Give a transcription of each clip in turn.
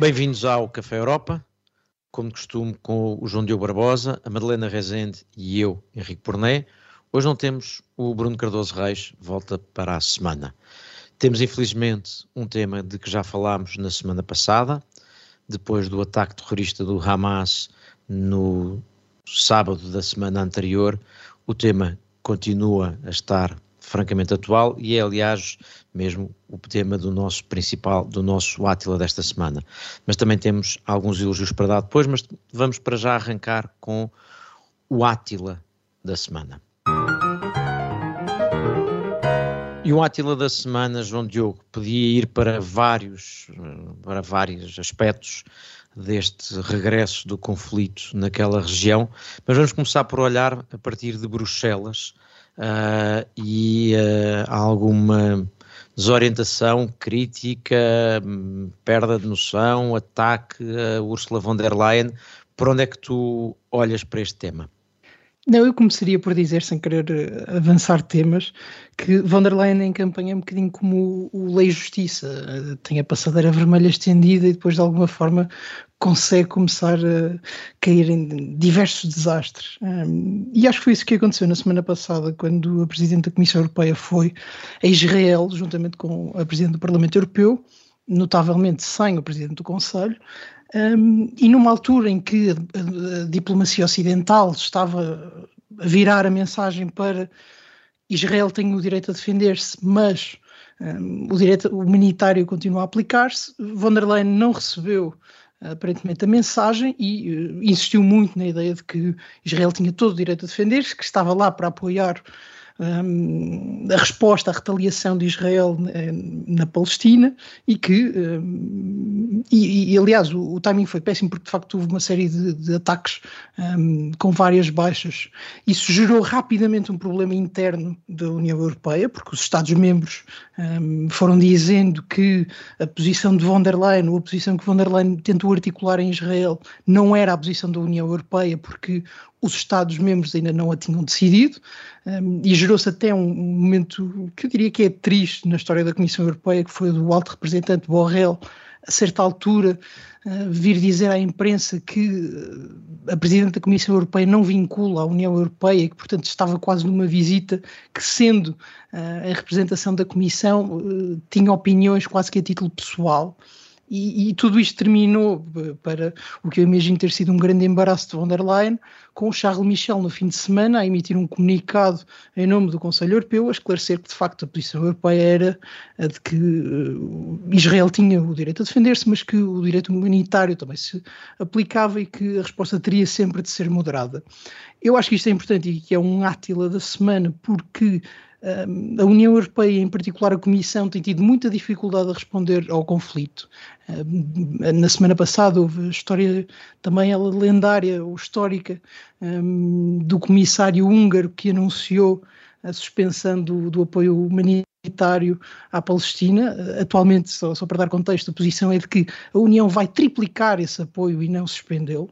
Bem-vindos ao Café Europa, como de costume, com o João Diogo Barbosa, a Madalena Rezende e eu, Henrique Porné. Hoje não temos o Bruno Cardoso Reis, volta para a semana. Temos, infelizmente, um tema de que já falámos na semana passada, depois do ataque terrorista do Hamas no sábado da semana anterior. O tema continua a estar francamente atual e é, aliás, mesmo o tema do nosso principal, do nosso Átila desta semana. Mas também temos alguns elogios para dar depois, mas vamos para já arrancar com o Átila da semana. E o Átila da semana, João Diogo, podia ir para vários, para vários aspectos deste regresso do conflito naquela região, mas vamos começar por olhar a partir de Bruxelas uh, e uh, alguma desorientação, crítica, perda de noção, ataque a Ursula von der Leyen. Por onde é que tu olhas para este tema? Não, eu começaria por dizer, sem querer eh, avançar temas, que von der Leyen em campanha é um bocadinho como o, Lei Justiça, eh, tem a passadeira vermelha estendida e depois de alguma forma consegue começar a cair em diversos desastres. E acho que foi isso que aconteceu na semana passada, quando a Presidente da Comissão Europeia foi a Israel, juntamente com a Presidente do Parlamento Europeu, notavelmente sem o Presidente do Conselho, um, e numa altura em que a, a, diplomacia ocidental estava a virar a mensagem para Israel tem o direito a defender-se, mas um, o direito humanitário continua a aplicar-se, von der Leyen não recebeu aparentemente a mensagem e uh, insistiu muito na ideia de que Israel tinha todo o direito a defender-se, que estava lá para apoiar a resposta à retaliação de Israel na, na Palestina e que, um, e, e, aliás, o, o, timing foi péssimo porque de facto houve uma série de, de ataques um, com várias baixas. Isso gerou rapidamente um problema interno da União Europeia, porque os Estados-membros foram dizendo que a posição de von der Leyen, ou a posição que von der Leyen tentou articular em Israel, não era a posição da União Europeia, porque os Estados-membros ainda não a tinham decidido, um, e gerou-se até um, momento que eu diria que é triste na história da Comissão Europeia, que foi do alto representante Borrell, a certa altura, uh, vir dizer à imprensa que uh, a Presidente da Comissão Europeia não vincula a União Europeia e que, portanto, estava quase numa visita que, sendo uh, a representação da Comissão, tinha opiniões quase que a título pessoal. E, e, tudo isto terminou eh, para o que eu imagino ter sido um grande embaraço de von der Leyen, com o Charles Michel no fim de semana a emitir um comunicado em nome do Conselho Europeu a esclarecer que de facto a posição europeia era a de que uh, Israel tinha o direito a defender-se, mas que o direito humanitário também se aplicava e que a resposta teria sempre de ser moderada. Eu acho que isto é importante e que é um átila da semana porque a União Europeia, em particular a Comissão, tem tido muita dificuldade a responder ao conflito. Na semana passada houve a história também ela lendária ou histórica do comissário húngaro que anunciou a suspensão do, do apoio humanitário humanitário à Palestina. Atualmente, só, só, para dar contexto, a posição é de que a União vai triplicar esse apoio e não suspendê-lo.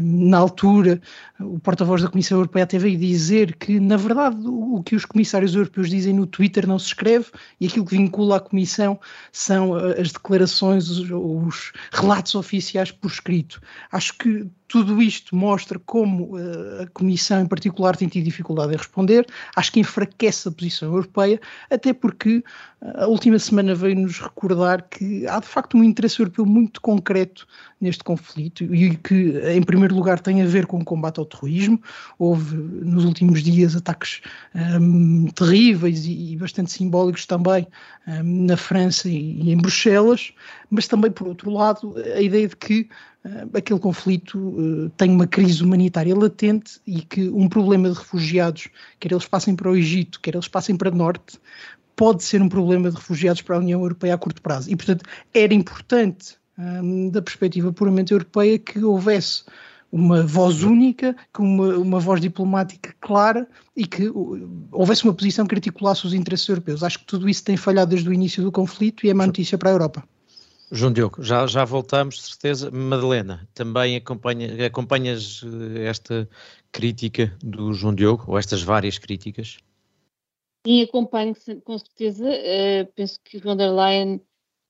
Na altura, o porta-voz da Comissão Europeia até veio dizer que, na verdade, o que os comissários europeus dizem no Twitter não se escreve e aquilo que vincula a Comissão são as declarações, os relatos oficiais por escrito. Acho que tudo isto mostra como uh, a Comissão, em particular, tem tido dificuldade em responder. Acho que enfraquece a posição europeia, até porque uh, a última semana veio-nos recordar que há de facto um interesse europeu muito concreto neste conflito e que, em primeiro lugar, tem a ver com o combate ao terrorismo. Houve nos últimos dias ataques um, terríveis e, e, bastante simbólicos também um, na França e, e, em Bruxelas, mas também, por outro lado, a ideia de que aquele conflito uh, tem uma crise humanitária latente e que um problema de refugiados, quer eles passem para o Egito, quer eles passem para o Norte, pode ser um problema de refugiados para a União Europeia a curto prazo. E, portanto, era importante um, da perspectiva puramente europeia, que houvesse uma voz única, com uma, uma voz diplomática clara e que houvesse uma posição que articulasse os interesses europeus. Acho que tudo isso tem falhado desde o início do conflito e é uma notícia para a Europa. João Diogo, já, já voltamos, de certeza. Madalena, também acompanha, acompanhas eh, esta crítica do João Diogo, ou estas várias críticas? Sim, acompanho com certeza. Uh, penso que von der Leyen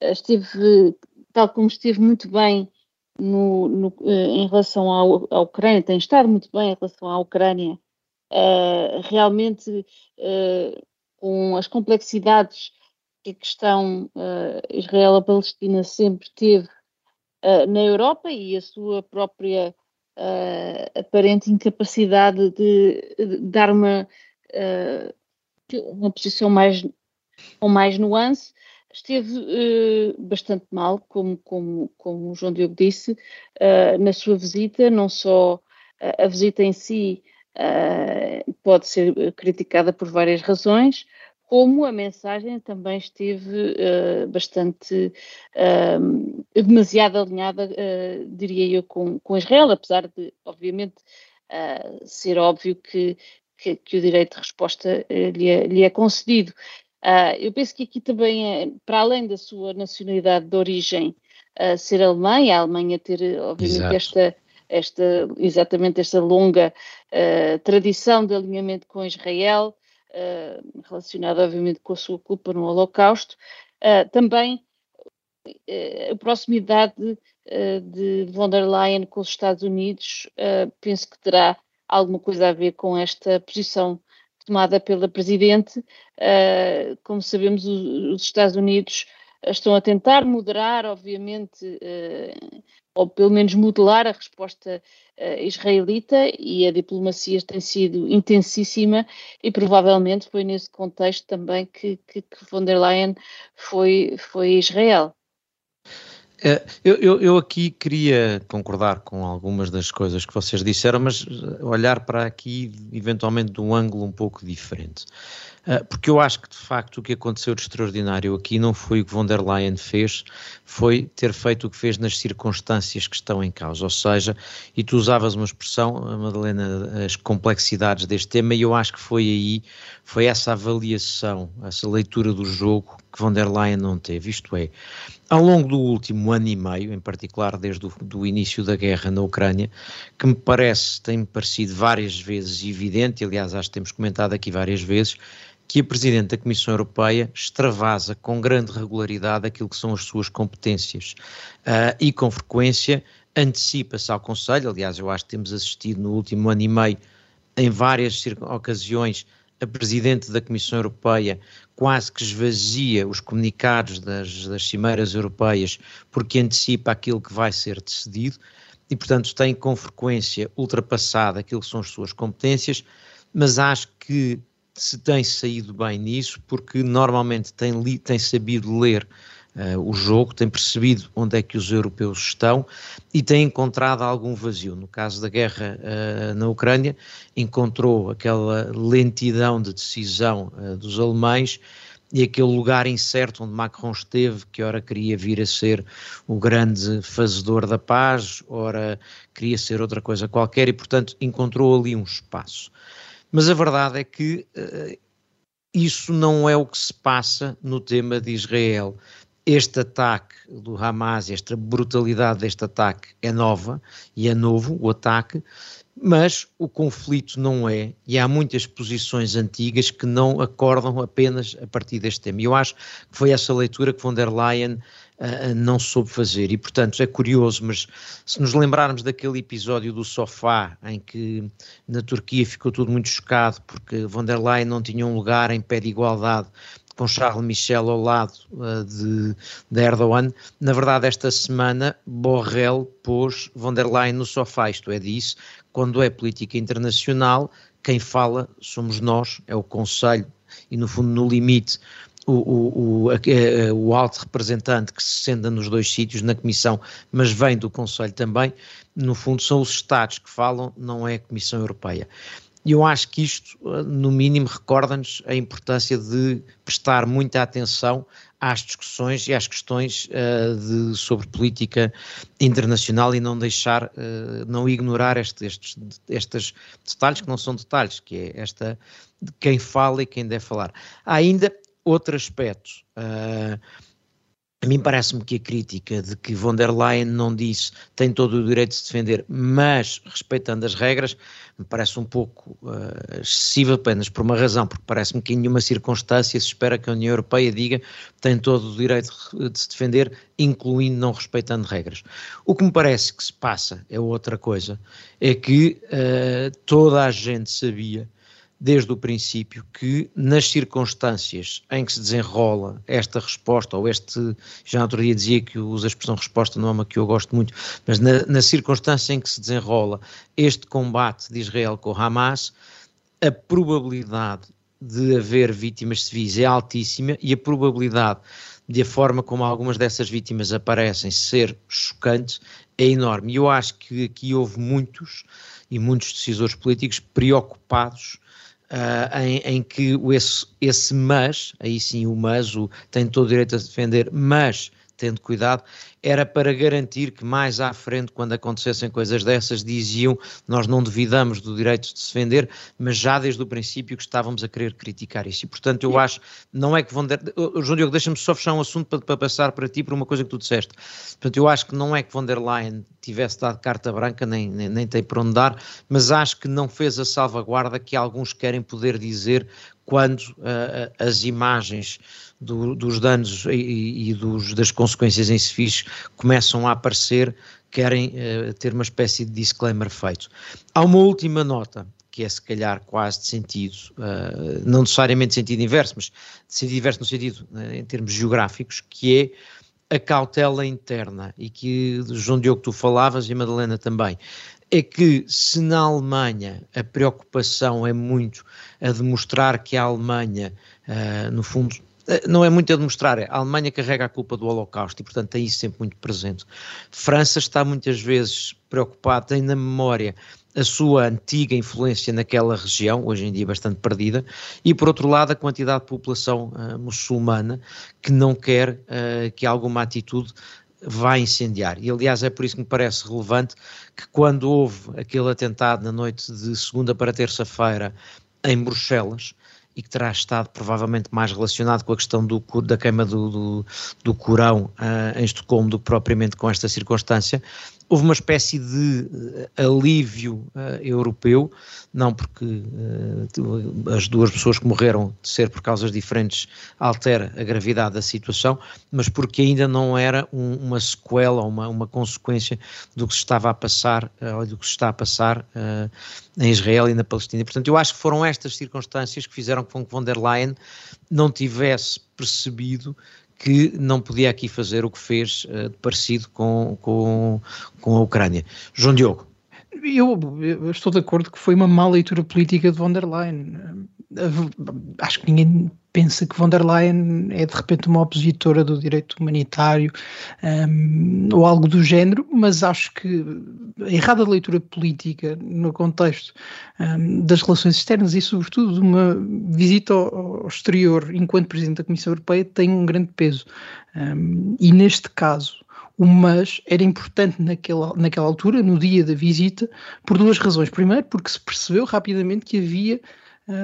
esteve tal como esteve muito bem no, no, em relação à Ucrânia, tem estado muito bem em relação à Ucrânia, realmente com as complexidades que a questão Israel-Palestina sempre teve na Europa e a sua própria uh, aparente incapacidade de, de dar uma, uh, uma posição mais, com mais nuance, esteve uh, bastante mal, como, como, como o João Diogo disse, na sua visita, não só a visita em si pode ser criticada por várias razões, como a mensagem também esteve uh, bastante uh, demasiado alinhada, uh, diria eu, com, com Israel, apesar de, obviamente, ser óbvio que, que, que, o direito de resposta lhe é, lhe, é, concedido. eu penso que aqui também, é, para além da sua nacionalidade de origem ser alemã, e a Alemanha ter, obviamente, esta esta, exatamente esta longa tradição de alinhamento com Israel, uh, relacionada obviamente com a sua culpa no Holocausto, uh, também uh, a proximidade de von der Leyen com os Estados Unidos, penso que terá alguma coisa a ver com esta posição tomada pela Presidente. como sabemos, os Estados Unidos estão a tentar moderar, obviamente, ou pelo menos modelar a resposta uh, israelita e a diplomacia tem sido intensíssima e provavelmente foi nesse contexto também que, que, que von der Leyen foi, foi a Israel. É, eu, eu, eu, aqui queria concordar com algumas das coisas que vocês disseram, mas olhar para aqui eventualmente de um ângulo um pouco diferente. Ah, porque eu acho que de facto o que aconteceu de extraordinário aqui não foi o que von der Leyen fez, foi ter feito o que fez nas circunstâncias que estão em causa. Ou seja, e tu usavas uma expressão, Madalena, as complexidades deste tema, e eu acho que foi aí, foi essa avaliação, essa leitura do jogo que von der Leyen não teve. Isto é, ao longo do último ano e meio, em particular desde o início da guerra na Ucrânia, que me parece, tem-me parecido várias vezes evidente, aliás, acho que temos comentado aqui várias vezes, que a Presidente da Comissão Europeia extravasa com grande regularidade aquilo que são as suas competências uh, e com frequência antecipa-se ao Conselho, aliás eu acho que temos assistido no último ano e meio em várias ocasiões a Presidente da Comissão Europeia quase que esvazia os comunicados das, das cimeiras europeias porque antecipa aquilo que vai ser decidido e, portanto, tem com frequência ultrapassado aquilo que são as suas competências, mas acho que se tem saído bem nisso, porque normalmente tem, li, tem sabido ler uh, o jogo, tem percebido onde é que os europeus estão e tem encontrado algum vazio. No caso da guerra uh, na Ucrânia, encontrou aquela lentidão de decisão uh, dos alemães e aquele lugar incerto onde Macron esteve, que ora queria vir a ser o grande fazedor da paz, ora queria ser outra coisa qualquer, e portanto encontrou ali um espaço. Mas a verdade é que uh, isso não é o que se passa no tema de Israel. Este ataque do Hamas, esta brutalidade deste ataque é nova e é novo o ataque, mas o conflito não é, e há muitas posições antigas que não acordam apenas a partir deste tema. E eu acho que foi essa leitura que von der Leyen uh, não soube fazer, e portanto é curioso, mas se nos lembrarmos daquele episódio do sofá em que na Turquia ficou tudo muito chocado porque von der Leyen não tinha um lugar em pé de igualdade com Charles Michel ao lado uh, de, de, Erdogan. Na verdade, esta semana, Borrell pôs von der Leyen no sofá, isto é, disse, quando é política internacional, quem fala somos nós, é o Conselho, e no fundo, no limite, o, o, o, a, o, alto representante que se senta nos dois sítios, na Comissão, mas vem do Conselho também, no fundo são os Estados que falam, não é a Comissão Europeia. E eu acho que isto, eh, no mínimo, recorda-nos a importância de prestar muita atenção às discussões e às questões uh, de, sobre política internacional e não deixar, uh, não ignorar este, estes, estes detalhes que não são detalhes, que é esta de quem fala e quem deve falar. Há ainda outro aspecto. Uh, a mim parece-me que a crítica de que von der Leyen não disse tem todo o direito de se defender, mas respeitando as regras, me parece um pouco uh, excessiva apenas por uma razão, porque parece-me que em nenhuma circunstância se espera que a União Europeia diga tem todo o direito de se defender, incluindo não respeitando regras. O que me parece que se passa é outra coisa, é que uh, toda a gente sabia desde o princípio que nas circunstâncias em que se desenrola esta resposta, ou este, já no outro dia dizia que usa a expressão resposta, não é uma que eu gosto muito, mas na, na circunstância em que se desenrola este combate de Israel com Hamas, a probabilidade de haver vítimas civis é altíssima e a probabilidade de a forma como algumas dessas vítimas aparecem ser chocante é enorme. E eu acho que aqui houve muitos e muitos decisores políticos preocupados Uh, em, em, que esse, esse mas, aí sim o mas, o, tem todo o direito a defender, mas tendo cuidado, era para garantir que mais à frente, quando acontecessem coisas dessas, diziam nós não duvidamos do direito de se defender, mas já desde o princípio que estávamos a querer criticar isso. E portanto eu acho, não é que vão... Der... João Diogo, deixa-me só fechar um assunto para, para, passar para ti por uma coisa que tu disseste. Portanto eu acho que não é que von der Leyen tivesse dado carta branca, nem, nem, nem tem por onde dar, mas acho que não fez a salvaguarda que alguns querem poder dizer quando uh, as imagens do, dos danos e, e dos, das consequências em civis começam a aparecer, querem uh, ter uma espécie de disclaimer feito. Há uma última nota que é se calhar quase de sentido, uh, não necessariamente de sentido inverso, mas de sentido inverso no sentido, uh, em termos geográficos, que é a cautela interna, e que, João Diogo, tu falavas, e Madalena também, é que se na Alemanha a preocupação é muito a demonstrar que a Alemanha, uh, no fundo, não é muito a demonstrar, é, a Alemanha carrega a culpa do Holocausto e, portanto, tem isso sempre muito presente. França está muitas vezes preocupada, tem na memória a sua antiga influência naquela região, hoje em dia bastante perdida, e por outro lado a quantidade de população uh, muçulmana que não quer uh, que alguma atitude vá incendiar. E aliás é por isso que me parece relevante que quando houve aquele atentado na noite de segunda para terça-feira em Bruxelas, e que terá estado provavelmente mais relacionado com a questão do, da queima do, do, do Corão uh, em Estocolmo do que propriamente com esta circunstância, houve uma espécie de uh, alívio uh, europeu, não porque uh, as duas pessoas que morreram de ser por causas diferentes altera a gravidade da situação, mas porque ainda não era um, uma sequela, uma, uma consequência do que se estava a passar, ou do que se está a passar em Israel e na Palestina. Portanto, eu acho que foram estas circunstâncias que fizeram com que von der Leyen não tivesse percebido que não podia aqui fazer o que fez uh, parecido com, com, com a Ucrânia. João Diogo. Eu, eu, estou de acordo que foi uma má leitura política de von der Leyen. Acho que ninguém pensa que von der Leyen é de repente uma opositora do direito humanitário um, ou algo do género, mas acho que a errada leitura política no contexto um, das relações externas e, sobretudo, de uma visita ao, exterior enquanto Presidente da Comissão Europeia tem um grande peso. Um, e neste caso, o mas era importante naquela, naquela altura, no dia da visita, por duas razões. Primeiro, porque se percebeu rapidamente que havia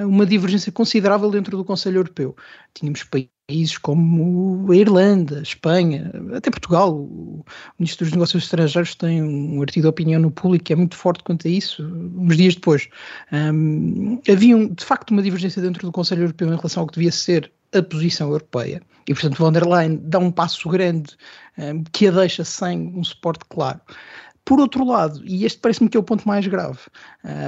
uma divergência considerável dentro do Conselho Europeu. Tínhamos países como a Irlanda, a Espanha, até Portugal. O Ministro dos Negócios Estrangeiros tem um artigo de opinião no público que é muito forte quanto a isso, uns dias depois. Um, havia, de facto, uma divergência dentro do Conselho Europeu em relação ao que devia ser a posição europeia. E, portanto, von der Leyen dá um passo grande um, que a deixa sem um suporte claro. Por outro lado, e este parece-me que é o ponto mais grave,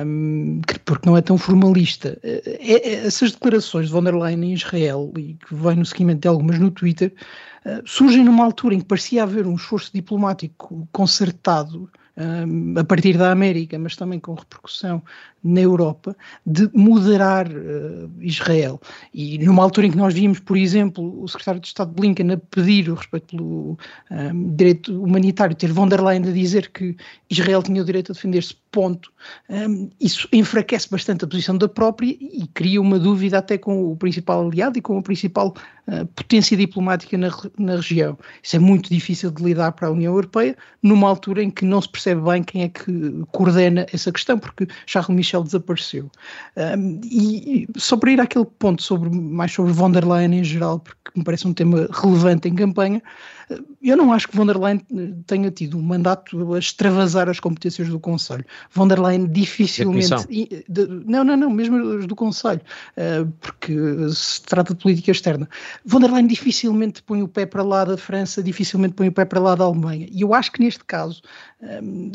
um, porque não é tão formalista, é, é, essas declarações de von der Leyen em Israel, e que vem no seguimento de algumas no Twitter, uh, surgem numa altura em que parecia haver um esforço diplomático concertado um, a partir da América, mas também com repercussão na Europa, de moderar uh, Israel. E numa altura em que nós vimos, por exemplo, o secretário de Estado Blinken a pedir o respeito pelo um, direito humanitário, ter von der Leyen a dizer que Israel tinha o direito a defender-se, ponto, um, isso enfraquece bastante a posição da própria e cria uma dúvida até com o principal aliado e com a principal uh, potência diplomática na, na região. Isso é muito difícil de lidar para a União Europeia, numa altura em que não se percebe bem quem é que coordena essa questão, porque Charles Michel desapareceu. Um, e só para ir àquele ponto sobre, mais sobre von der Leyen em geral, porque me parece um tema relevante em campanha, Eu não acho que von der Leyen tenha tido um mandato a extravasar as competências do Conselho. Von der Leyen dificilmente. Não, não, não, mesmo do Conselho, porque se trata de política externa. Von der Leyen dificilmente põe o pé para lá da França, dificilmente põe o pé para lá da Alemanha. E eu acho que neste caso,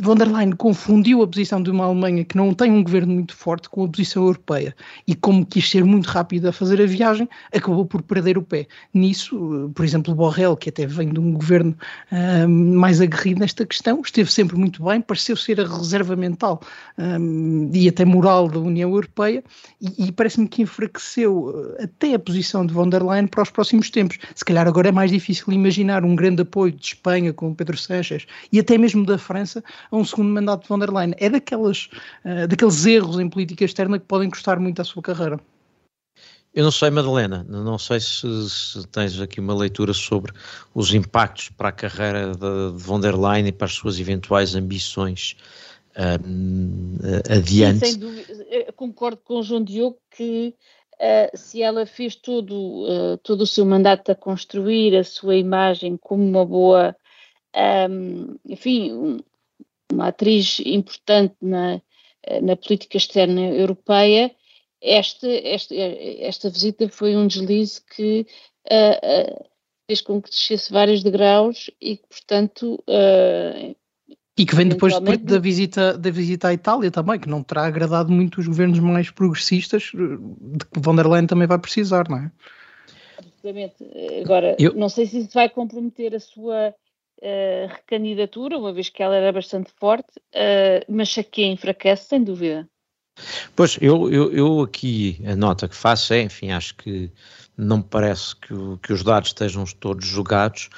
von der Leyen confundiu a posição de uma Alemanha que não tem um governo muito forte com a posição europeia. E como quis ser muito rápida a fazer a viagem, acabou por perder o pé. Nisso, por exemplo, Borrell, que até vem um governo um, mais aguerrido nesta questão, esteve sempre muito bem, pareceu ser a reserva mental um, e até moral da União Europeia e, e parece-me que enfraqueceu eh, até a posição de von der Leyen para os próximos tempos. Se calhar agora é mais difícil imaginar um grande apoio de Espanha com Pedro Sánchez e até mesmo da França a um segundo mandato de von der Leyen. É daquelas, uh, daqueles erros em política externa que podem custar muito à sua carreira. Eu não sei, Madalena, não sei se, se, tens aqui uma leitura sobre os impactos para a carreira de, de von der Leyen e para as suas eventuais ambições um, adiante. Sim, sem dúvida. Concordo com o João Diogo que uh, se ela fez todo, uh, todo o seu mandato a construir a sua imagem como uma boa, um, enfim, um, uma atriz importante na, na política externa europeia, esta, esta, esta visita foi um deslize que uh, uh, fez com que descesse vários degraus e que, portanto. Uh, e que vem depois da visita, da visita à Itália também, que não terá agradado muito os governos mais progressistas, de que von der Leyen também vai precisar, não é? Absolutamente. Agora, Eu... não sei se isso vai comprometer a sua uh, recandidatura, uma vez que ela era bastante forte, uh, mas se aqui enfraquece, sem dúvida. Pois, eu, eu, eu, aqui a nota que faço é, enfim, acho que não me parece que, que os dados estejam todos jogados.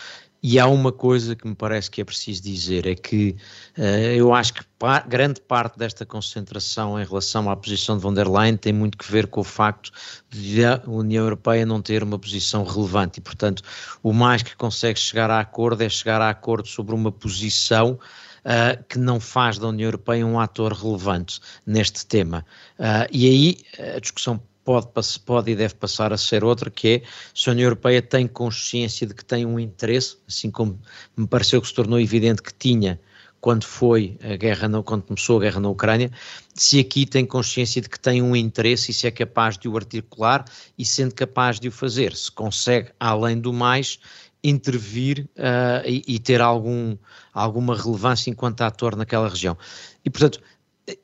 E há uma coisa que me parece que é preciso dizer, é que uh, eu acho que pa grande parte desta concentração em relação à posição de von der Leyen tem muito que ver com o facto de a União Europeia não ter uma posição relevante. E, portanto, o mais que consegue chegar a acordo é chegar a acordo sobre uma posição uh, que não faz da União Europeia um ator relevante neste tema. Uh, e aí a discussão pode, pode e deve passar a ser outra, que é se a União Europeia tem consciência de que tem um interesse, assim como me pareceu que se tornou evidente que tinha quando foi a guerra, no, quando começou a guerra na Ucrânia, se aqui tem consciência de que tem um interesse e se é capaz de o articular e sendo capaz de o fazer, se consegue, além do mais, intervir uh, e, e, ter algum, alguma relevância enquanto ator naquela região. E, portanto,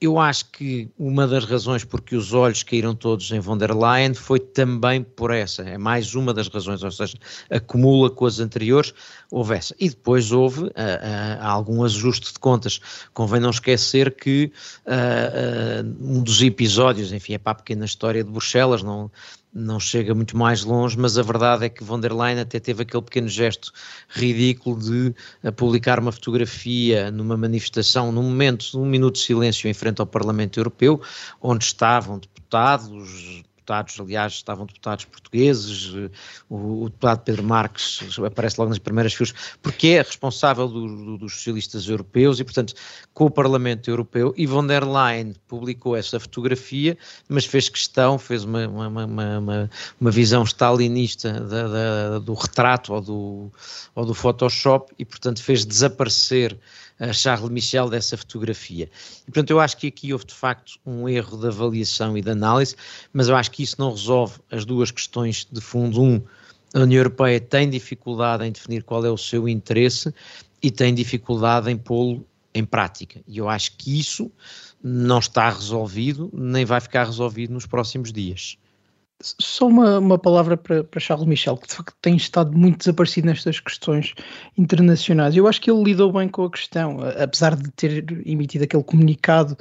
eu acho que uma das razões porque os olhos caíram todos em von der Leyen foi também por essa, é mais uma das razões, ou seja, acumula com as anteriores, houve essa. E depois houve uh, uh, algum ajuste de contas. Convém não esquecer que uh, um dos episódios, enfim, é para a pequena história de Bruxelas, não, não chega muito mais longe, mas a verdade é que von der Leyen até teve aquele pequeno gesto ridículo de eh, publicar uma fotografia numa manifestação, num momento, num minuto de silêncio em frente ao Parlamento Europeu, onde estavam deputados, deputados, aliás, estavam deputados portugueses, eh, o, o, deputado Pedro Marques aparece logo nas primeiras filas, porque é responsável do, do, dos socialistas europeus e, portanto, com o Parlamento Europeu, e von der Leyen publicou essa fotografia, mas fez questão, fez uma, uma, uma, uma, visão stalinista da, da, do retrato ou do, ou do Photoshop e, portanto, fez desaparecer Charles Michel dessa fotografia. E, portanto, eu acho que aqui houve de facto um erro de avaliação e de análise, mas eu acho que isso não resolve as duas questões de fundo. Um, a União Europeia tem dificuldade em definir qual é o seu interesse e tem dificuldade em pô-lo em prática. E eu acho que isso não está resolvido, nem vai ficar resolvido nos próximos dias. Só uma, uma palavra para, para Charles Michel, que de facto tem estado muito desaparecido nestas questões internacionais. Eu acho que ele lidou bem com a questão, apesar de ter emitido aquele comunicado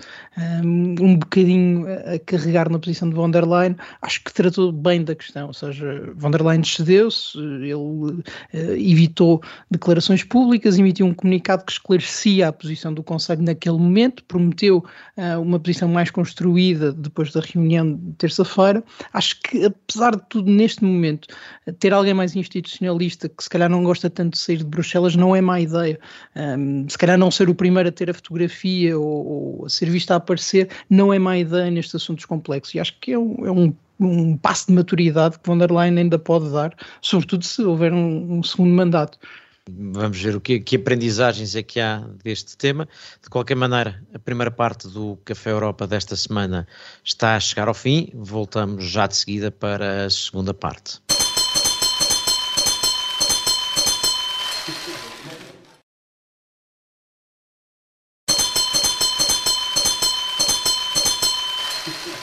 um, um bocadinho a carregar na posição de von der Leyen, acho que tratou bem da questão. Ou seja, von der Leyen cedeu-se, ele uh, evitou declarações públicas, emitiu um comunicado que esclarecia a posição do Conselho naquele momento, prometeu uh, uma posição mais construída depois da reunião de terça-feira. Acho que que, apesar de tudo, neste momento, ter alguém mais institucionalista que se calhar não gosta tanto de sair de Bruxelas não é má ideia. Um, se calhar não ser o primeiro a ter a fotografia ou, ou, a ser visto a aparecer não é má ideia nestes assuntos complexos. E acho que é um, é um um passo de maturidade que von der Leyen ainda pode dar, sobretudo se houver um, um segundo mandato. Vamos ver o que, que, aprendizagens é que há deste tema. De qualquer maneira, a primeira parte do Café Europa desta semana está a chegar ao fim. Voltamos já de seguida para a segunda parte.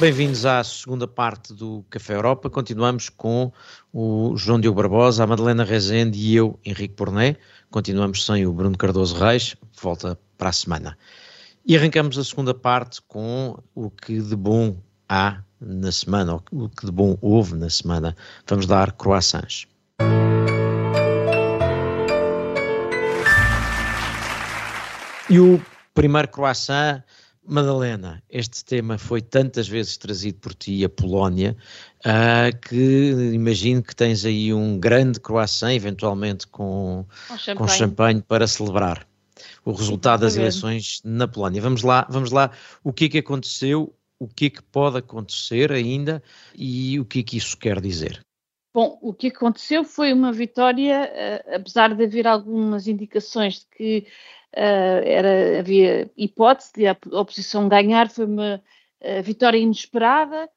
Bem-vindos à segunda parte do Café Europa. Continuamos com o João Diogo Barbosa, a Madalena Rezende e eu, Henrique Porné. Continuamos sem o Bruno Cardoso Reis, volta para a semana. E arrancamos a segunda parte com o que de bom há na semana, o que de bom houve na semana. Vamos dar croissants. E o primeiro croissant Madalena, este tema foi tantas vezes trazido por ti, a Polónia, uh, que imagino que tens aí um grande croissant, eventualmente com, com, champanhe. com champanhe para celebrar o resultado das eleições na Polónia. Vamos lá, vamos lá, o que é que aconteceu, o que é que pode acontecer ainda e o que é que isso quer dizer? Bom, o que aconteceu foi uma vitória, uh, apesar de haver algumas indicações de que era, havia hipótese de a oposição ganhar, foi uma uh, vitória inesperada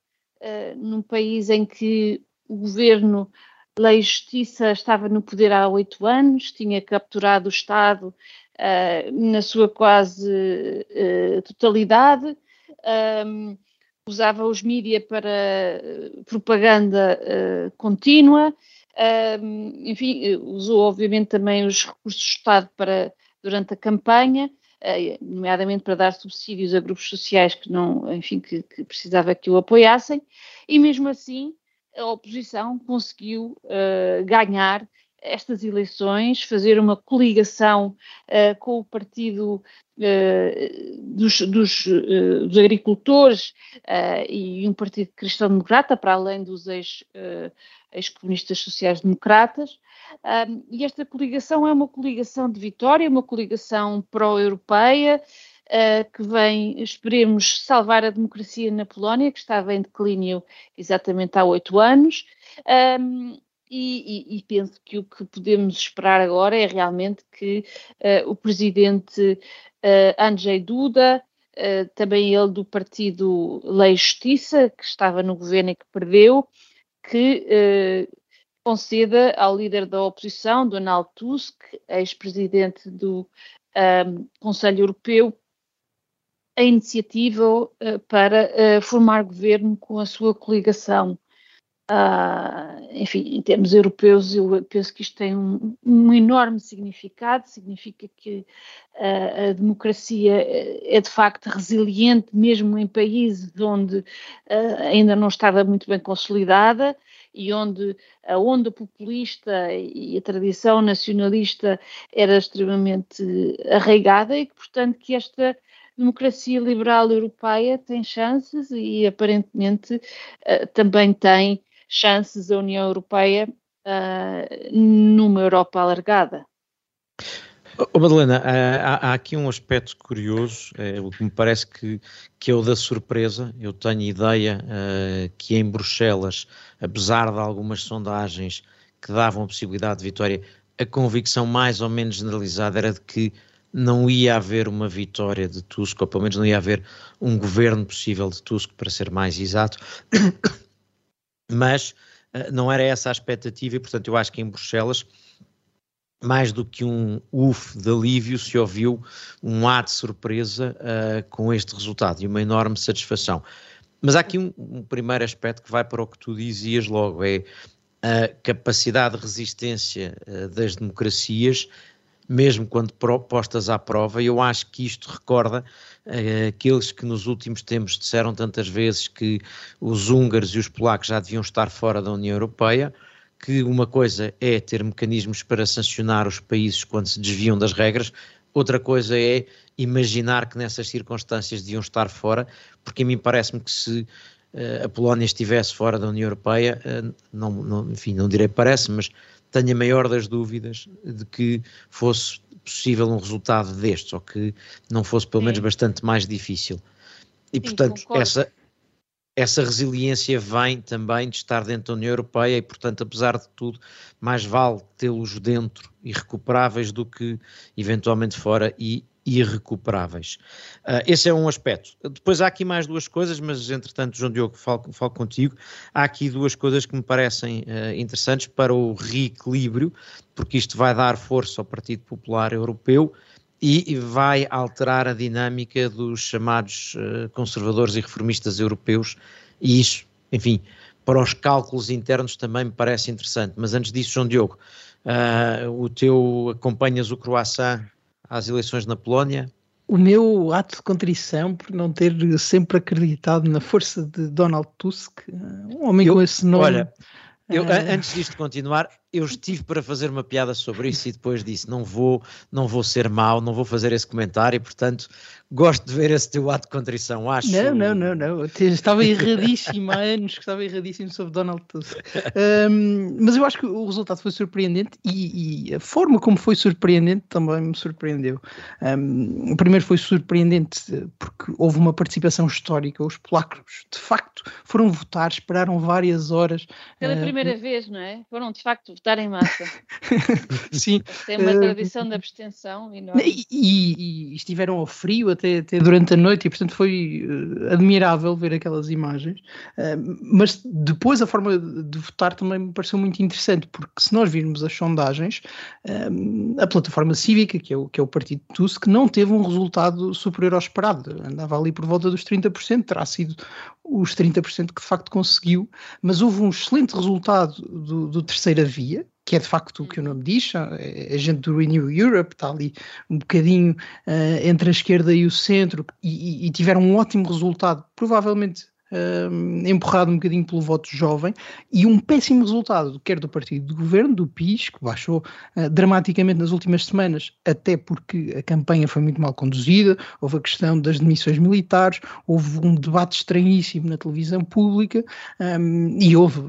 uh, num país em que o governo Lei e Justiça estava no poder há oito anos, tinha capturado o Estado na sua quase totalidade, um, usava os mídias para propaganda contínua, um, enfim, usou obviamente também os recursos do Estado para durante a campanha, eh, nomeadamente para dar subsídios a grupos sociais que não, enfim, que, que precisava que o apoiassem, e mesmo assim a oposição conseguiu uh, ganhar estas eleições, fazer uma coligação uh, com o partido uh, dos, dos, uh, dos, agricultores e um partido cristão-democrata, para além dos ex-comunistas sociais-democratas. e esta coligação é uma coligação de vitória, uma coligação pró-europeia, que vem, esperemos, salvar a democracia na Polónia, que estava em declínio exatamente há oito anos. Um, e, e, penso que o que podemos esperar agora é realmente que uh, o presidente uh, Andrzej Duda, uh, também ele do partido Lei e Justiça, que estava no governo e que perdeu, que conceda ao líder da oposição, Donald Tusk, ex-presidente do um, Conselho Europeu, a iniciativa para formar governo com a sua coligação. Uh, enfim, em termos europeus, eu penso que isto tem um, um enorme significado, significa que uh, a democracia é de facto resiliente, mesmo em países onde uh, ainda não estava muito bem consolidada e onde a onda populista e a tradição nacionalista era extremamente arraigada e que, portanto, que esta democracia liberal europeia tem chances e aparentemente também tem chances a União Europeia uh, numa Europa alargada. Oh, Madalena, há, há, aqui um aspecto curioso, é, o que me parece que, que é o da surpresa. Eu tenho ideia uh, que em Bruxelas, apesar de algumas sondagens que davam a possibilidade de vitória, a convicção mais ou menos generalizada era de que não ia haver uma vitória de Tusk, ou pelo menos não ia haver um governo possível de Tusk, para ser mais exato mas uh, não era essa a expectativa e, portanto, eu acho que em Bruxelas, mais do que um uf de alívio, se ouviu um ar de surpresa uh, com este resultado e uma enorme satisfação. Mas há aqui um, um, primeiro aspecto que vai para o que tu dizias logo, é a capacidade de resistência uh, das democracias mesmo quando postas à prova, eu acho que isto recorda uh, aqueles que nos últimos tempos disseram tantas vezes que os húngaros e os polacos já deviam estar fora da União Europeia, que uma coisa é ter mecanismos para sancionar os países quando se desviam das regras, outra coisa é imaginar que nessas circunstâncias deviam estar fora, porque a mim parece-me que se uh, a Polónia estivesse fora da União Europeia, uh, não, não, enfim, não direi parece, mas tenho a maior das dúvidas de que fosse possível um resultado destes, ou que não fosse pelo menos bastante mais difícil. E Sim, portanto, concordo. essa essa resiliência vem também de estar dentro da União Europeia e, portanto, apesar de tudo, mais vale tê-los dentro e recuperáveis do que eventualmente fora e irrecuperáveis. Uh, esse é um aspecto. Depois há aqui mais duas coisas, mas entretanto, João Diogo, falo, falo contigo. Há aqui duas coisas que me parecem uh, interessantes para o reequilíbrio, porque isto vai dar força ao Partido Popular Europeu e vai alterar a dinâmica dos chamados uh, conservadores e reformistas europeus, e isso, enfim, para os cálculos internos também me parece interessante. Mas antes disso, João Diogo, o teu acompanhas o croissant às eleições na Polónia? O meu ato de contrição por não ter sempre acreditado na força de Donald Tusk, um homem eu, com esse nome. Olha, eu, uh... antes disto continuar, eu estive para fazer uma piada sobre isso e depois disse: não vou, não vou ser mau, não vou fazer esse comentário, e portanto gosto de ver esse teu ato de contrição, acho. Não, não, não, não. estava erradíssimo há anos que estava erradíssimo sobre Donald Tusk. Um, mas eu acho que o resultado foi surpreendente e, e, a forma como foi surpreendente também me surpreendeu. Um, primeiro foi surpreendente porque houve uma participação histórica. Os polacos, de facto, foram votar, esperaram várias horas. Pela uh, primeira vez, não é? Foram, de facto, votar em massa. Sim. Tem uma tradição de abstenção enorme. E, e, e estiveram ao frio até, até, durante a noite e, portanto, foi uh, admirável ver aquelas imagens. Uh, mas depois a forma de votar também me pareceu muito interessante, porque se nós virmos as sondagens, a plataforma cívica, que é, o, que é o partido Tusk, não teve um resultado superior ao esperado. Andava ali por volta dos 30%, terá sido os 30% que de facto conseguiu, mas houve um excelente resultado do, do Terceira Via, que é de facto o que o nome diz, é gente do Renew Europe, está ali um bocadinho uh, entre a esquerda e o centro, e, e tiveram um ótimo resultado, provavelmente uh, empurrado um bocadinho pelo voto jovem, e um péssimo resultado, quer do partido do governo, do PIS, que baixou uh, dramaticamente nas últimas semanas, até porque a campanha foi muito mal conduzida, houve a questão das demissões militares, houve um debate estranhíssimo na televisão pública, um, e houve,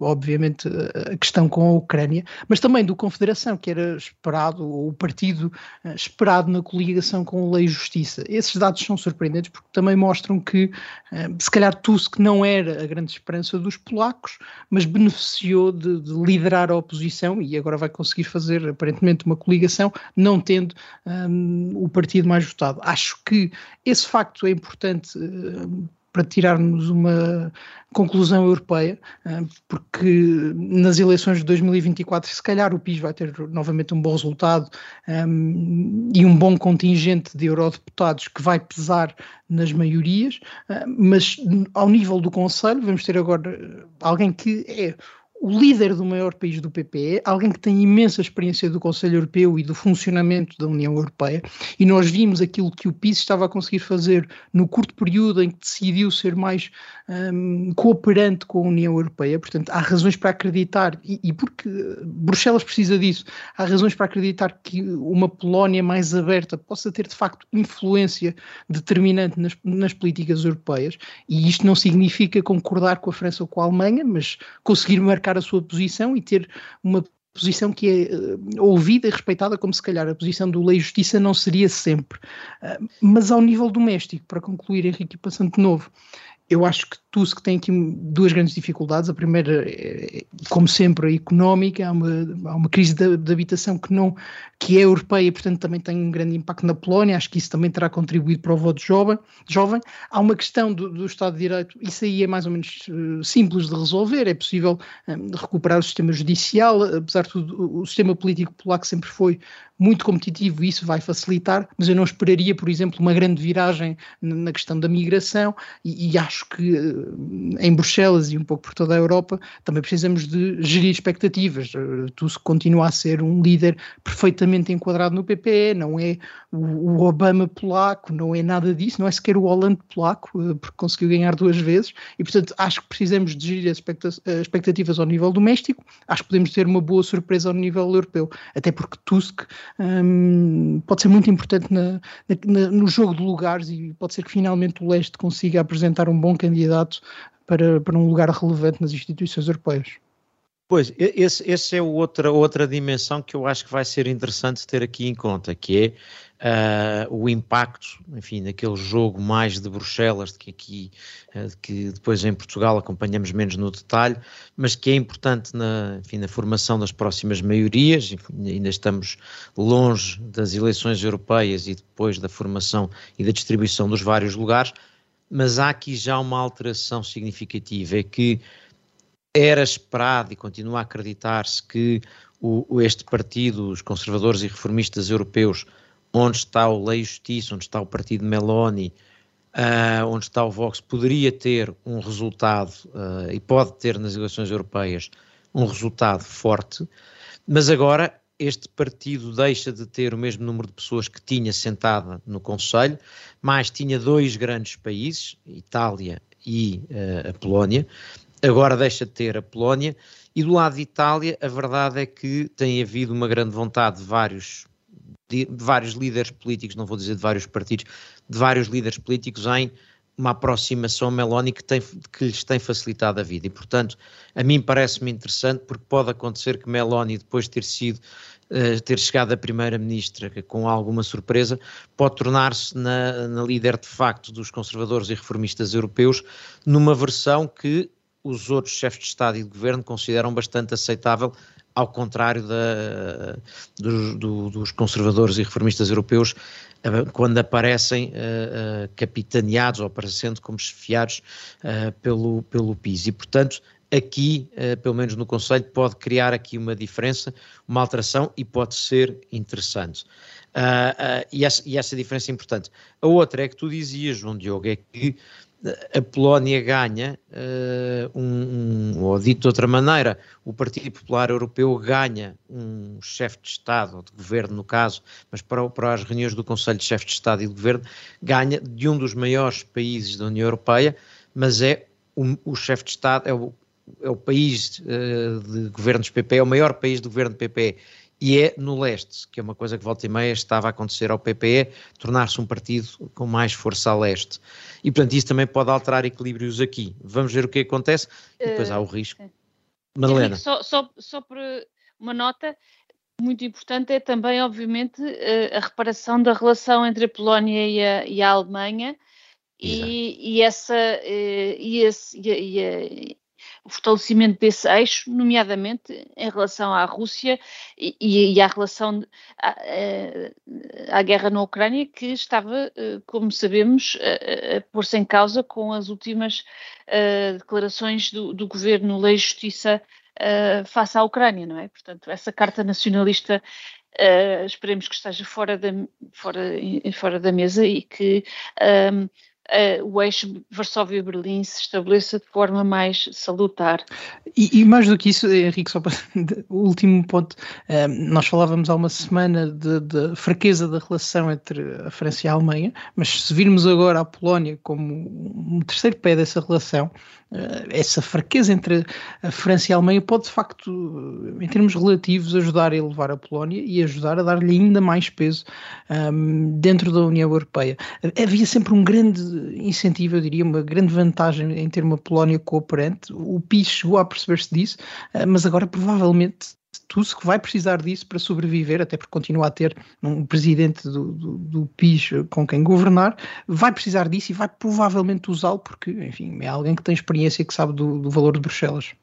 obviamente, a questão com a Ucrânia, mas também do Confederação, que era esperado, o partido uh, esperado na coligação com a Lei e Justiça. Esses dados são surpreendentes porque também mostram que, uh, se calhar, Tusk não era a grande esperança dos polacos, mas beneficiou de, de, liderar a oposição e agora vai conseguir fazer aparentemente uma coligação, não tendo um, o partido mais votado. Acho que esse facto é importante. Um, para tirarmos uma conclusão europeia, eh, porque nas eleições de 2024, se calhar o PIS vai ter novamente um bom resultado um, eh, e um bom contingente de eurodeputados que vai pesar nas maiorias, uh, mas ao nível do Conselho, vamos ter agora alguém que é o líder do maior país do PPE, alguém que tem imensa experiência do Conselho Europeu e do funcionamento da União Europeia, e nós vimos aquilo que o PIS estava a conseguir fazer no curto período em que decidiu ser mais um, cooperante com a União Europeia. Portanto, há razões para acreditar, e, e, porque Bruxelas precisa disso, há razões para acreditar que uma Polónia mais aberta possa ter de facto influência determinante nas, nas políticas europeias, e isto não significa concordar com a França ou com a Alemanha, mas conseguir marcar a sua posição e ter uma posição que é uh, ouvida e respeitada, como se calhar a posição do Lei e Justiça não seria sempre. Uh, mas ao nível doméstico, para concluir, Henrique, passando de novo, eu acho que Tusk tem aqui duas grandes dificuldades. A primeira, é, como sempre, a económica. Há uma, há uma crise de, de, habitação que, não, que é europeia, portanto, também tem um grande impacto na Polónia. Acho que isso também terá contribuído para o voto jovem. jovem. Há uma questão do, do Estado de Direito. Isso aí é mais ou menos uh, simples de resolver. É possível um, recuperar o sistema judicial. Apesar de tudo, o sistema político polaco sempre foi muito competitivo e isso vai facilitar, mas eu não esperaria, por exemplo, uma grande viragem na questão da migração e, e acho que em Bruxelas e um pouco por toda a Europa, também precisamos de gerir expectativas. Eh, Tusk continua a ser um líder perfeitamente enquadrado no PPE, não é o Obama polaco, não é nada disso, não é sequer o Hollande polaco, eh, porque conseguiu ganhar duas vezes, e portanto acho que precisamos de gerir as expectativas ao nível doméstico, acho que podemos ter uma boa surpresa ao nível europeu, até porque Tusk hum, pode ser muito importante na, na, no jogo de lugares e pode ser que finalmente o leste consiga apresentar um bom candidato para, para um lugar relevante nas instituições europeias. Pois, esse, esse é outra, outra dimensão que eu acho que vai ser interessante ter aqui em conta, que é uh, o impacto, enfim, naquele jogo mais de Bruxelas, que aqui, uh, que depois em Portugal acompanhamos menos no detalhe, mas que é importante na, enfim, na formação das próximas maiorias, enfim, ainda estamos longe das eleições europeias e depois da formação e da distribuição dos vários lugares, mas há aqui já uma alteração significativa, é que era esperado e continua a acreditar-se que o, este partido, os conservadores e reformistas europeus, onde está o Lei Justiça, onde está o partido Meloni, uh, onde está o Vox, poderia ter um resultado, uh, e pode ter nas eleições europeias, um resultado forte, mas agora este partido deixa de ter o mesmo número de pessoas que tinha sentada no Conselho, mas tinha dois grandes países, Itália e uh, a Polónia, agora deixa de ter a Polónia, e do lado de Itália, a verdade é que tem havido uma grande vontade de vários, de, vários líderes políticos, não vou dizer de vários partidos, de vários líderes políticos em uma aproximação a Meloni que, tem, que lhes tem facilitado a vida. E, portanto, a mim parece-me interessante porque pode acontecer que Meloni, depois de ter sido Uh, ter chegado a primeira-ministra com alguma surpresa, pode tornar-se na, na, líder de facto dos conservadores e reformistas europeus, numa versão que os outros chefes de Estado e de Governo consideram bastante aceitável, ao contrário da, dos, do, dos, conservadores e reformistas europeus, eh, quando aparecem uh, capitaneados ou aparecendo como chefiados uh, pelo, pelo PIS. E, portanto, aqui, pelo menos no Conselho, pode criar aqui uma diferença, uma alteração e pode ser interessante. e, essa, e essa diferença é importante. A outra é que tu dizias, João Diogo, é que a Polónia ganha, uh, um, um, ou dito de outra maneira, o Partido Popular Europeu ganha um chefe de Estado, ou de governo no caso, mas para, para as reuniões do Conselho de Chefes de Estado e de Governo, ganha de um dos maiores países da União Europeia, mas é o, o chefe de Estado, é o, é o país uh, de governos PP, é o maior país de governo PP e é no leste, que é uma coisa que volta e meia estava a acontecer ao PPE, tornar-se um partido com mais força a leste. E, portanto, isso também pode alterar equilíbrios aqui. Vamos ver o que acontece e depois há o risco. Uh, Madalena. Só, só, só por uma nota, muito importante é também, obviamente, a reparação da relação entre a Polónia e a, e a Alemanha e, e, essa eh, e, esse, e, o fortalecimento desse eixo, nomeadamente em relação à Rússia e, e à relação à, à, guerra na Ucrânia, que estava, eh, como sabemos, a, a pôr-se em causa com as últimas uh, declarações do, do governo Lei e Justiça face à Ucrânia, não é? Portanto, essa carta nacionalista Uh, esperemos que esteja fora da, fora, fora da mesa e que um, uh, o eixo Varsóvia-Berlim se estabeleça de forma mais salutar. E, e, mais do que isso, Henrique, só para o último ponto, uh, nós falávamos há uma semana de, de, fraqueza da relação entre a França e a Alemanha, mas se virmos agora a Polónia como um terceiro pé dessa relação, essa fraqueza entre a França e a Alemanha pode de facto, em termos relativos, ajudar a elevar a Polónia e ajudar a dar-lhe ainda mais peso um, dentro da União Europeia. Havia sempre um grande incentivo, eu diria, uma grande vantagem em ter uma Polónia cooperante. O PIS chegou a perceber-se disso, eh, mas agora provavelmente Tusk vai precisar disso para sobreviver, até porque continua a ter um presidente do, do, do PIS com quem governar, vai precisar disso e vai provavelmente usá-lo porque, enfim, é alguém que tem experiência e que sabe do, do valor de Bruxelas.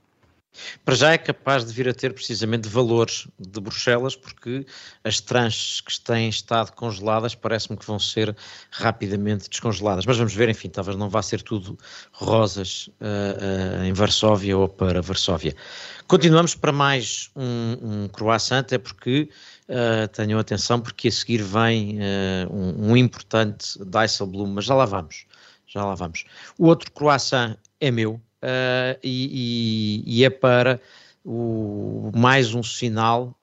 Para já é capaz de vir a ter precisamente valores de Bruxelas, porque as tranches que têm estado congeladas parece-me que vão ser rapidamente descongeladas. Mas vamos ver, enfim, talvez não vá ser tudo rosas uh, uh, em Varsóvia ou para Varsóvia. Continuamos para mais um, um croissant, até porque uh, tenham atenção, porque a seguir vem um, um importante Dijsselbloem, mas já lá vamos. Já lá vamos. O outro croissant é meu, uh, e, e, e, é para o, mais um sinal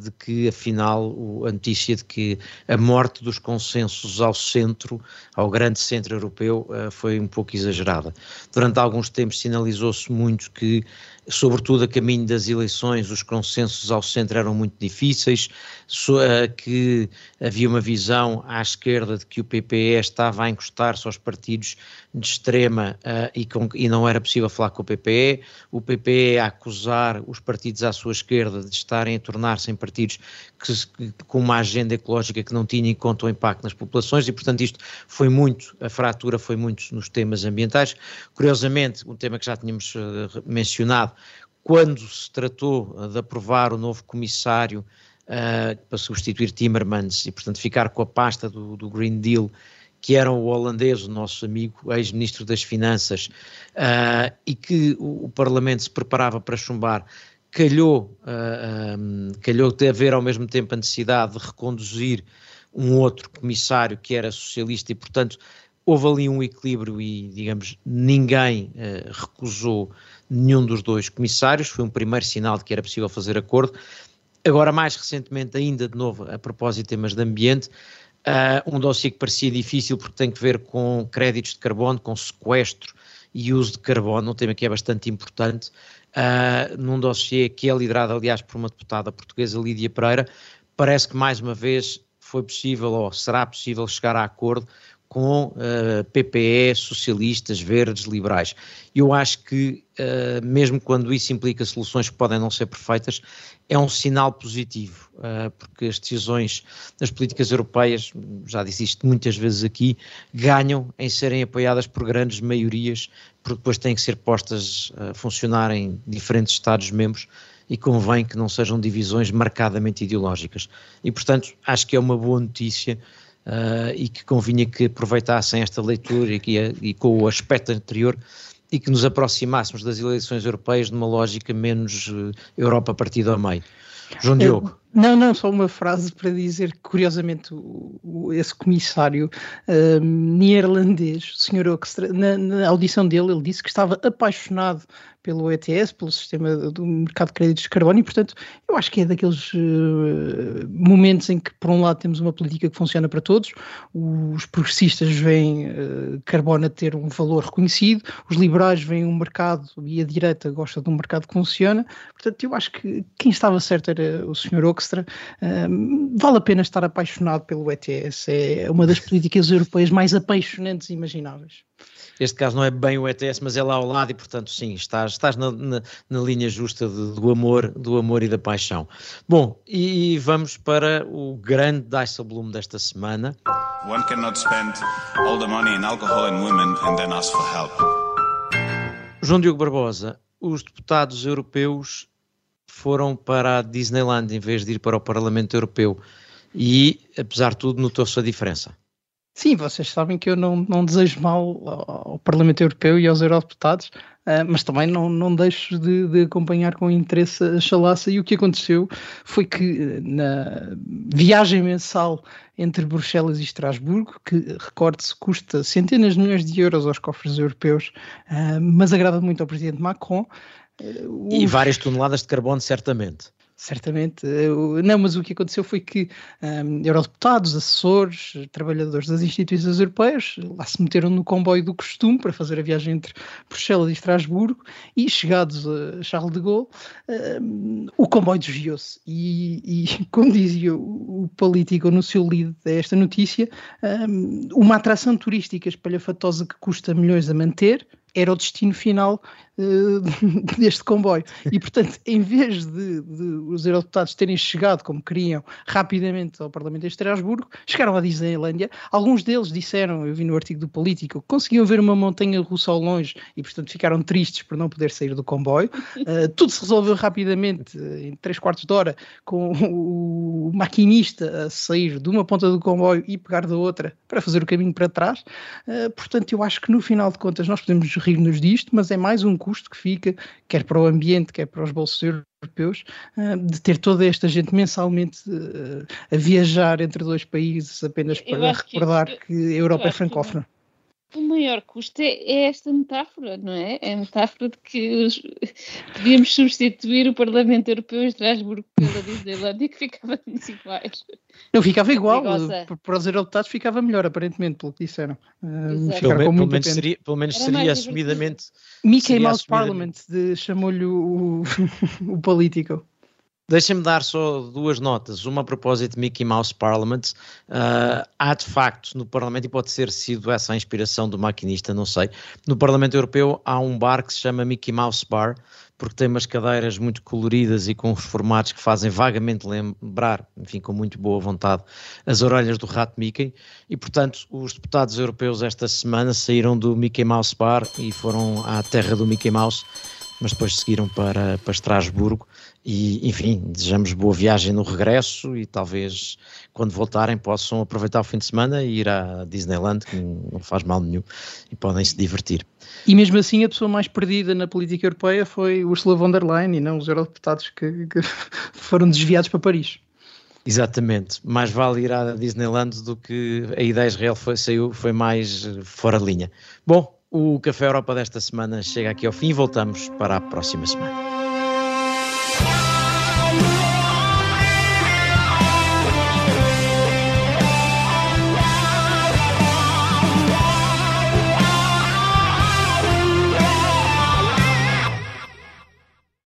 de que, afinal, a notícia de que a morte dos consensos ao centro, ao grande centro europeu, uh, foi um pouco exagerada. Durante alguns tempos sinalizou-se muito que sobretudo a caminho das eleições, os consensos ao centro eram muito difíceis, que havia uma visão à esquerda de que o PPE estava a encostar-se aos partidos de extrema e, não era possível falar com o PPE, o PPE a acusar os partidos à sua esquerda de estarem a tornar-se em partidos que, com uma agenda ecológica que não tinha em conta o impacto nas populações e, portanto, isto foi muito, a fratura foi muito nos temas ambientais. Curiosamente, um tema que já tínhamos uh, mencionado, quando se tratou de aprovar o novo comissário uh, para substituir Timmermans e, portanto, ficar com a pasta do, do Green Deal, que era o holandês, o nosso amigo, ex-ministro das Finanças, uh, e que o, o, Parlamento se preparava para chumbar, calhou, uh, um, calhou de haver ao mesmo tempo a necessidade de reconduzir um outro comissário que era socialista e, portanto, houve ali um equilíbrio e, digamos, ninguém uh, recusou nenhum dos dois comissários, foi um primeiro sinal de que era possível fazer acordo. Agora, mais recentemente, ainda de novo, a propósito de temas de ambiente, uh, um dossiê que parecia difícil porque tem que ver com créditos de carbono, com sequestro e uso de carbono, um tema que é bastante importante, uh, num dossiê que é liderado, aliás, por uma deputada portuguesa, Lídia Pereira, parece que mais uma vez foi possível ou será possível chegar a acordo com uh, eh, PPE, socialistas, verdes, liberais. Eu acho que, uh, mesmo quando isso implica soluções que podem não ser perfeitas, é um sinal positivo, uh, porque as decisões das políticas europeias, já disse isto muitas vezes aqui, ganham em serem apoiadas por grandes maiorias, porque depois têm que ser postas a funcionar em diferentes Estados-membros e convém que não sejam divisões marcadamente ideológicas. E, portanto, acho que é uma boa notícia uh, e que convinha que aproveitassem esta leitura e, que, e com o aspecto anterior e que nos aproximássemos das eleições europeias numa lógica menos uh, Europa partida ao meio. João Diogo. Não, não, só uma frase para dizer que, curiosamente, o, o, esse comissário uh, neerlandês, o Sr. Oxtra, na, na, audição dele, ele disse que estava apaixonado pelo ETS, pelo sistema do mercado de créditos de carbono, e portanto eu acho que é daqueles uh, momentos em que por um lado temos uma política que funciona para todos, os progressistas veem uh, carbono a ter um valor reconhecido, os liberais veem um mercado e a direita gosta de um mercado que funciona, portanto eu acho que quem estava certo era o Sr. Oxtra, uh, vale a pena estar apaixonado pelo ETS, é uma das políticas europeias mais apaixonantes imagináveis. Este caso não é bem o ETS, mas é lá ao lado e, portanto, sim, estás, estás na, na, na linha justa de, do amor, do amor e da paixão. Bom, e vamos para o grande Dijsselbloem desta semana. One cannot spend all the money in alcohol and women and then ask for help. João Diogo Barbosa, os deputados europeus foram para a Disneyland em vez de ir para o Parlamento Europeu e, apesar de tudo, notou-se a diferença. Sim, vocês sabem que eu não, não desejo mal ao Parlamento Europeu e aos eurodeputados, uh, mas também não, não deixo de, de, acompanhar com interesse a chalaça. E o que aconteceu foi que na viagem mensal entre Bruxelas e Estrasburgo, que, recorde-se, custa centenas de milhões de euros aos cofres europeus, uh, mas agrada muito ao Presidente Macron. Uh, e várias toneladas de carbono, certamente. Certamente. Não, mas o que aconteceu foi que um, eurodeputados, assessores, trabalhadores das instituições europeias lá se meteram no comboio do costume para fazer a viagem entre Bruxelas e Estrasburgo e, chegados a Charles de Gaulle, um, o comboio desviou-se. E, e, como dizia o, político no seu lead desta notícia, um, uma atração turística espalhafatosa que custa milhões a manter era o destino final uh, deste comboio. E, portanto, em vez de, de, os eurodeputados terem chegado, como queriam, rapidamente ao Parlamento de Estrasburgo, chegaram à Disneylândia. Alguns deles disseram, eu vi no artigo do Político, que conseguiam ver uma montanha russa ao longe e, portanto, ficaram tristes por não poder sair do comboio. Uh, tudo se resolveu rapidamente, em três quartos de hora, com o maquinista a sair de uma ponta do comboio e pegar da outra para fazer o caminho para trás. Uh, portanto, eu acho que no final de contas nós podemos rir-nos disto, mas é mais um custo que fica, quer para o ambiente, quer para os bolsos europeus, ah, de ter toda esta gente mensalmente ah, a viajar entre dois países apenas para recordar que, que, a Europa é francófona. O maior custo é, é, esta metáfora, não é? É a metáfora de que os, devíamos substituir o Parlamento Europeu em Estrasburgo pela Disneylandia que ficava iguais. Não, ficava igual. Para os eurodeputados ficava melhor, aparentemente, pelo que disseram. Uh, pelo, pelo, menos seria, pelo menos seria assumidamente. Mickey Mouse. Parliament, chamou-lhe o, o político. Deixem-me dar só duas notas. Uma a propósito de Mickey Mouse Parliament. Uh, há de facto no Parlamento, e pode ser sido essa a inspiração do maquinista, não sei. No Parlamento Europeu há um bar que se chama Mickey Mouse Bar, porque tem umas cadeiras muito coloridas e com os formatos que fazem vagamente lembrar, enfim, com muito boa vontade, as orelhas do rato Mickey. E, portanto, os deputados europeus esta semana saíram do Mickey Mouse Bar e foram à terra do Mickey Mouse mas depois seguiram para, para Estrasburgo e, enfim, desejamos boa viagem no regresso e talvez quando voltarem possam aproveitar o fim de semana e ir à Disneyland, que não faz mal nenhum, e podem se divertir. E mesmo assim a pessoa mais perdida na política europeia foi Ursula von der Leyen e não os eurodeputados que, que foram desviados para Paris. Exatamente, mais vale ir à Disneyland do que a ideia Israel foi, saiu, foi mais fora de linha. Bom, o Café Europa desta semana chega aqui ao fim e voltamos para a próxima semana.